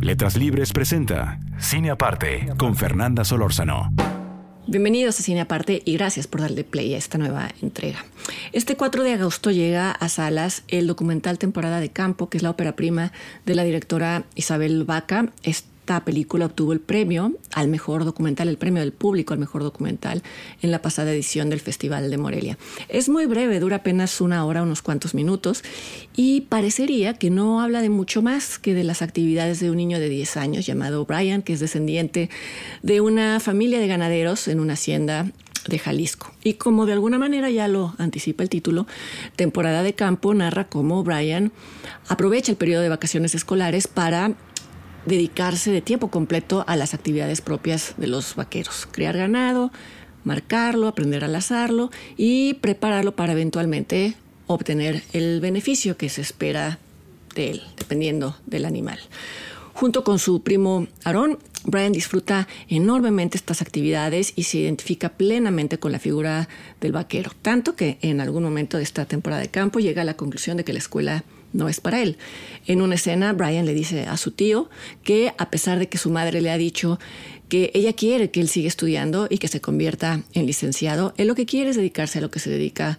Letras Libres presenta Cine Aparte con Fernanda Solórzano. Bienvenidos a Cine Aparte y gracias por darle play a esta nueva entrega. Este 4 de agosto llega a salas el documental Temporada de Campo, que es la ópera prima de la directora Isabel Vaca. Esta película obtuvo el premio al mejor documental, el premio del público al mejor documental en la pasada edición del Festival de Morelia. Es muy breve, dura apenas una hora, unos cuantos minutos, y parecería que no habla de mucho más que de las actividades de un niño de 10 años llamado Brian, que es descendiente de una familia de ganaderos en una hacienda de Jalisco. Y como de alguna manera ya lo anticipa el título, temporada de campo narra cómo Brian aprovecha el periodo de vacaciones escolares para dedicarse de tiempo completo a las actividades propias de los vaqueros, criar ganado, marcarlo, aprender a lazarlo y prepararlo para eventualmente obtener el beneficio que se espera de él, dependiendo del animal. Junto con su primo Aarón, Brian disfruta enormemente estas actividades y se identifica plenamente con la figura del vaquero, tanto que en algún momento de esta temporada de campo llega a la conclusión de que la escuela no es para él. En una escena, Brian le dice a su tío que a pesar de que su madre le ha dicho que ella quiere que él siga estudiando y que se convierta en licenciado, él lo que quiere es dedicarse a lo que se dedica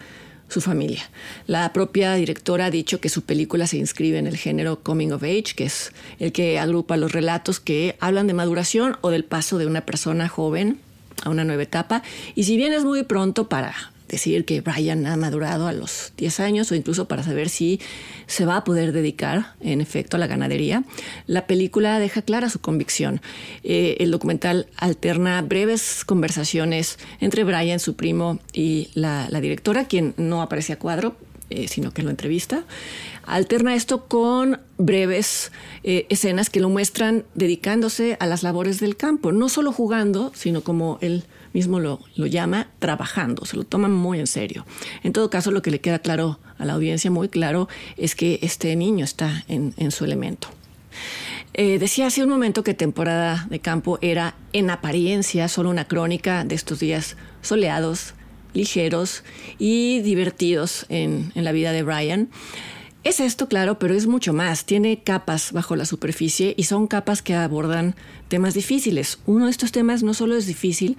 su familia. La propia directora ha dicho que su película se inscribe en el género Coming of Age, que es el que agrupa los relatos que hablan de maduración o del paso de una persona joven a una nueva etapa. Y si bien es muy pronto para decir que Brian ha madurado a los 10 años o incluso para saber si se va a poder dedicar en efecto a la ganadería. La película deja clara su convicción. Eh, el documental alterna breves conversaciones entre Brian, su primo, y la, directora, quien no aparece a cuadro, eh, sino que lo entrevista. Alterna esto con breves eh, escenas que lo muestran dedicándose a las labores del campo, no solo jugando, sino como él mismo lo, llama trabajando, se lo toman muy en serio. En todo caso, lo que le queda claro a la audiencia, muy claro, es que este niño está en, su elemento. Eh, decía hace un momento que temporada de campo era en apariencia solo una crónica de estos días soleados, ligeros y divertidos en, en la vida de Brian. Es esto, claro, pero es mucho más. Tiene capas bajo la superficie y son capas que abordan temas difíciles. Uno de estos temas no solo es difícil,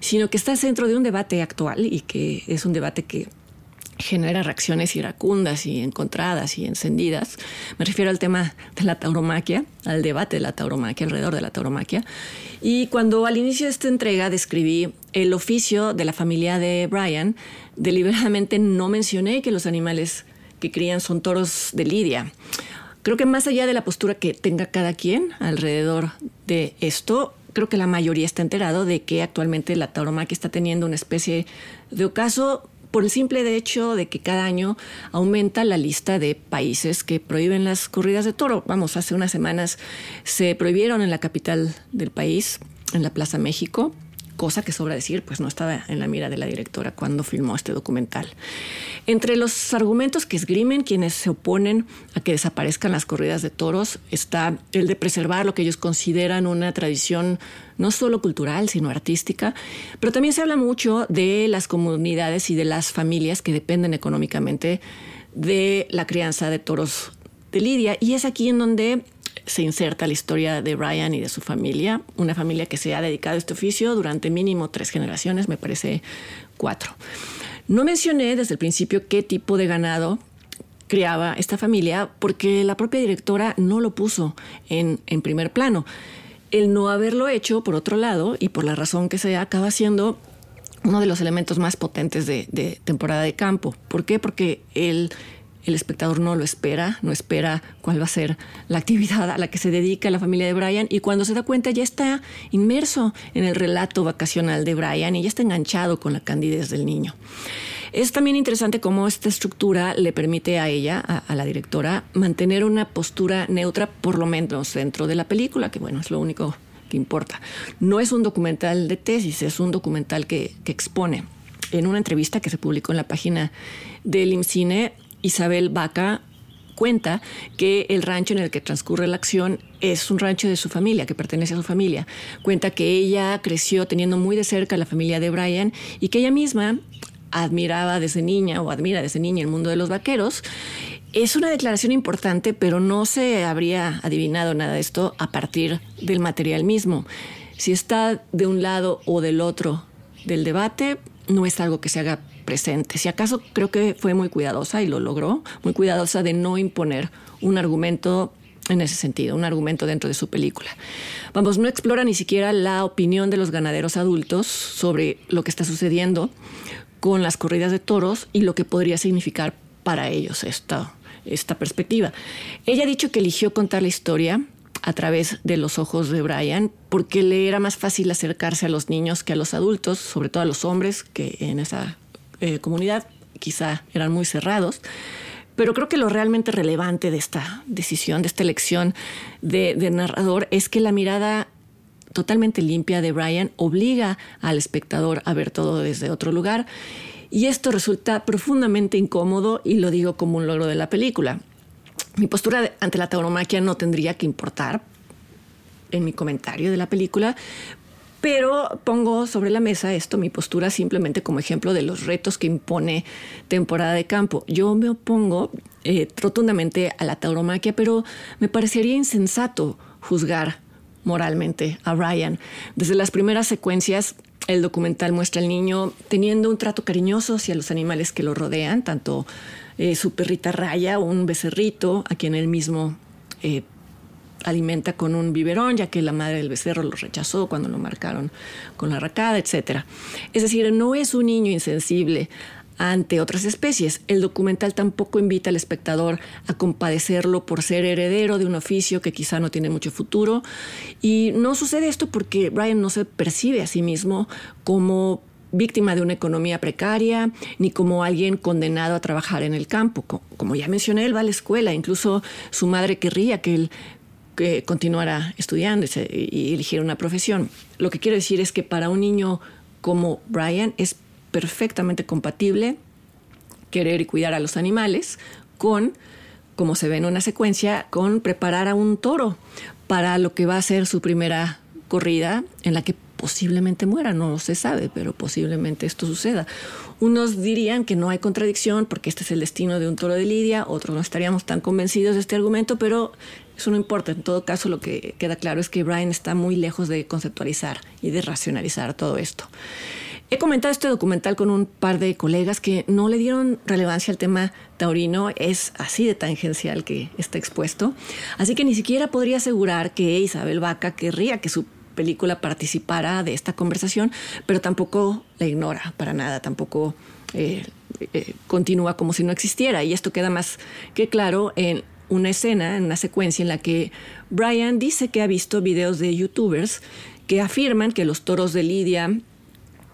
sino que está dentro de un debate actual y que es un debate que genera reacciones iracundas y encontradas y encendidas. Me refiero al tema de la tauromaquia, al debate de la tauromaquia, alrededor de la tauromaquia. Y cuando al inicio de esta entrega describí el oficio de la familia de Brian, deliberadamente no mencioné que los animales que crían son toros de lidia. Creo que más allá de la postura que tenga cada quien alrededor de esto, creo que la mayoría está enterado de que actualmente la tauromaquia está teniendo una especie de ocaso por el simple hecho de que cada año aumenta la lista de países que prohíben las corridas de toro. Vamos, hace unas semanas se prohibieron en la capital del país, en la Plaza México, cosa que sobra decir, pues no estaba en la mira de la directora cuando filmó este documental. Entre los argumentos que esgrimen quienes se oponen a que desaparezcan las corridas de toros está el de preservar lo que ellos consideran una tradición no solo cultural, sino artística, pero también se habla mucho de las comunidades y de las familias que dependen económicamente de la crianza de toros de Lidia, y es aquí en donde se inserta la historia de Brian y de su familia, una familia que se ha dedicado a este oficio durante mínimo tres generaciones, me parece cuatro. No mencioné desde el principio qué tipo de ganado criaba esta familia porque la propia directora no lo puso en, primer plano. El no haberlo hecho, por otro lado, y por la razón que sea, acaba siendo uno de los elementos más potentes de, de temporada de campo. ¿Por qué? Porque el el espectador no lo espera, no espera cuál va a ser la actividad a la que se dedica la familia de Brian y cuando se da cuenta ya está inmerso en el relato vacacional de Brian y ya está enganchado con la candidez del niño. Es también interesante cómo esta estructura le permite a ella, a, la directora, mantener una postura neutra, por lo menos dentro de la película, que bueno, es lo único que importa. No es un documental de tesis, es un documental que, que expone. En una entrevista que se publicó en la página del IMCINE, Isabel Vaca cuenta que el rancho en el que transcurre la acción es un rancho de su familia, que pertenece a su familia. Cuenta que ella creció teniendo muy de cerca a la familia de Brian y que ella misma admiraba desde niña o admira desde niña el mundo de los vaqueros. Es una declaración importante, pero no se habría adivinado nada de esto a partir del material mismo. Si está de un lado o del otro del debate, no es algo que se haga presente. Si acaso creo que fue muy cuidadosa y lo logró, muy cuidadosa de no imponer un argumento en ese sentido, un argumento dentro de su película. Vamos, no explora ni siquiera la opinión de los ganaderos adultos sobre lo que está sucediendo con las corridas de toros y lo que podría significar para ellos esta, esta perspectiva. Ella ha dicho que eligió contar la historia a través de los ojos de Brian, porque le era más fácil acercarse a los niños que a los adultos, sobre todo a los hombres, que en esa eh, comunidad quizá eran muy cerrados. Pero creo que lo realmente relevante de esta decisión, de esta elección de, narrador, es que la mirada totalmente limpia de Brian obliga al espectador a ver todo desde otro lugar. Y esto resulta profundamente incómodo y lo digo como un logro de la película. Mi postura ante la tauromaquia no tendría que importar en mi comentario de la película, pero pongo sobre la mesa esto, mi postura simplemente como ejemplo de los retos que impone temporada de campo. Yo me opongo eh, rotundamente a la tauromaquia, pero me parecería insensato juzgar moralmente a Ryan. Desde las primeras secuencias, el documental muestra al niño teniendo un trato cariñoso hacia los animales que lo rodean, tanto eh, su perrita Raya, un becerrito, a quien él mismo eh, alimenta con un biberón, ya que la madre del becerro lo rechazó cuando lo marcaron con la racada, etc. Es decir, no es un niño insensible ante otras especies. El documental tampoco invita al espectador a compadecerlo por ser heredero de un oficio que quizá no tiene mucho futuro. Y no sucede esto porque Brian no se percibe a sí mismo como víctima de una economía precaria, ni como alguien condenado a trabajar en el campo. Como ya mencioné, él va a la escuela, incluso su madre querría que él continuara estudiando y eligiera una profesión. Lo que quiero decir es que para un niño como Brian es perfectamente compatible querer y cuidar a los animales con, como se ve en una secuencia, con preparar a un toro para lo que va a ser su primera corrida en la que posiblemente muera, no se sabe, pero posiblemente esto suceda. Unos dirían que no hay contradicción porque este es el destino de un toro de Lidia, otros no estaríamos tan convencidos de este argumento, pero eso no importa. En todo caso, lo que queda claro es que Brian está muy lejos de conceptualizar y de racionalizar todo esto. He comentado este documental con un par de colegas que no le dieron relevancia al tema taurino, es así de tangencial que está expuesto, así que ni siquiera podría asegurar que Isabel Vaca querría que su película participara de esta conversación, pero tampoco la ignora para nada, tampoco eh, eh, continúa como si no existiera. Y esto queda más que claro en una escena, en una secuencia en la que Brian dice que ha visto videos de youtubers que afirman que los toros de Lidia,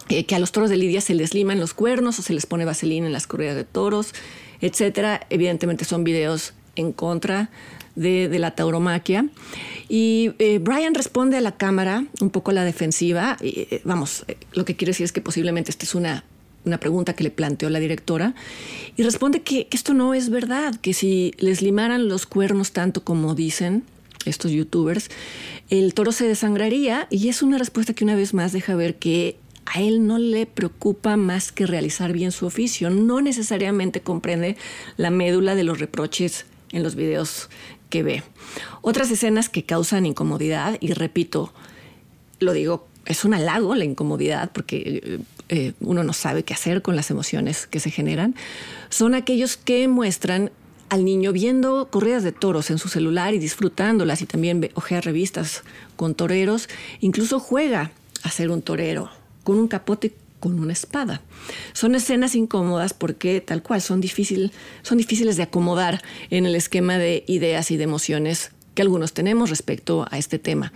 eh, que a los toros de Lidia se les liman los cuernos o se les pone vaselina en las corridas de toros, etcétera. Evidentemente son videos en contra de, la tauromaquia. Y eh, Brian responde a la cámara un poco a la defensiva. Eh, vamos, lo que quiero decir es que posiblemente esta es una, una pregunta que le planteó la directora. Y responde que, esto no es verdad, que si les limaran los cuernos tanto como dicen estos youtubers, el toro se desangraría. Y es una respuesta que una vez más deja ver que a él no le preocupa más que realizar bien su oficio, no necesariamente comprende la médula de los reproches en los videos que ve. Otras escenas que causan incomodidad, y repito, lo digo, es un halago la incomodidad porque eh, eh, uno no sabe qué hacer con las emociones que se generan, son aquellos que muestran al niño viendo corridas de toros en su celular y disfrutándolas y también ojea revistas con toreros, incluso juega a ser un torero con un capote con una espada. Son escenas incómodas porque tal cual son, son difíciles de acomodar en el esquema de ideas y de emociones que algunos tenemos respecto a este tema.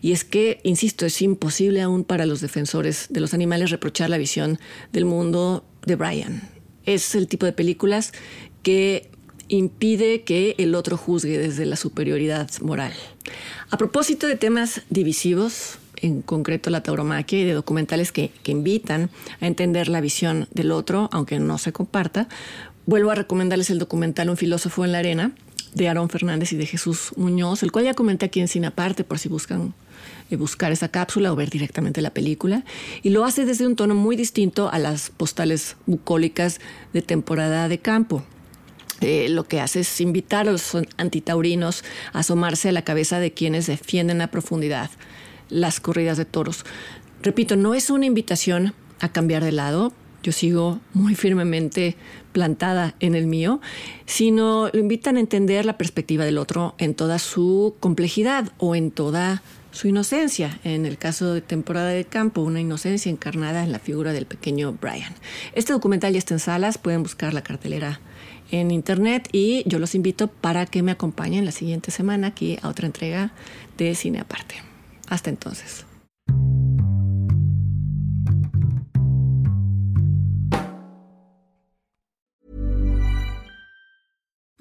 Y es que, insisto, es imposible aún para los defensores de los animales reprochar la visión del mundo de Brian. Es el tipo de películas que impide que el otro juzgue desde la superioridad moral. A propósito de temas divisivos, en concreto la tauromaquia y de documentales que, que, invitan a entender la visión del otro, aunque no se comparta, vuelvo a recomendarles el documental Un filósofo en la arena, de Aarón Fernández y de Jesús Muñoz, el cual ya comenté aquí en Cine Aparte por si buscan eh, buscar esa cápsula o ver directamente la película. Y lo hace desde un tono muy distinto a las postales bucólicas de temporada de campo. Eh, lo que hace es invitar a los antitaurinos a asomarse a la cabeza de quienes defienden a profundidad las corridas de toros. Repito, no es una invitación a cambiar de lado, yo sigo muy firmemente plantada en el mío, sino lo invitan a entender la perspectiva del otro en toda su complejidad o en toda su inocencia. En el caso de temporada de campo, una inocencia encarnada en la figura del pequeño Brian. Este documental ya está en salas, pueden buscar la cartelera en internet y yo los invito para que me acompañen la siguiente semana aquí a otra entrega de Cine Aparte. Hasta entonces.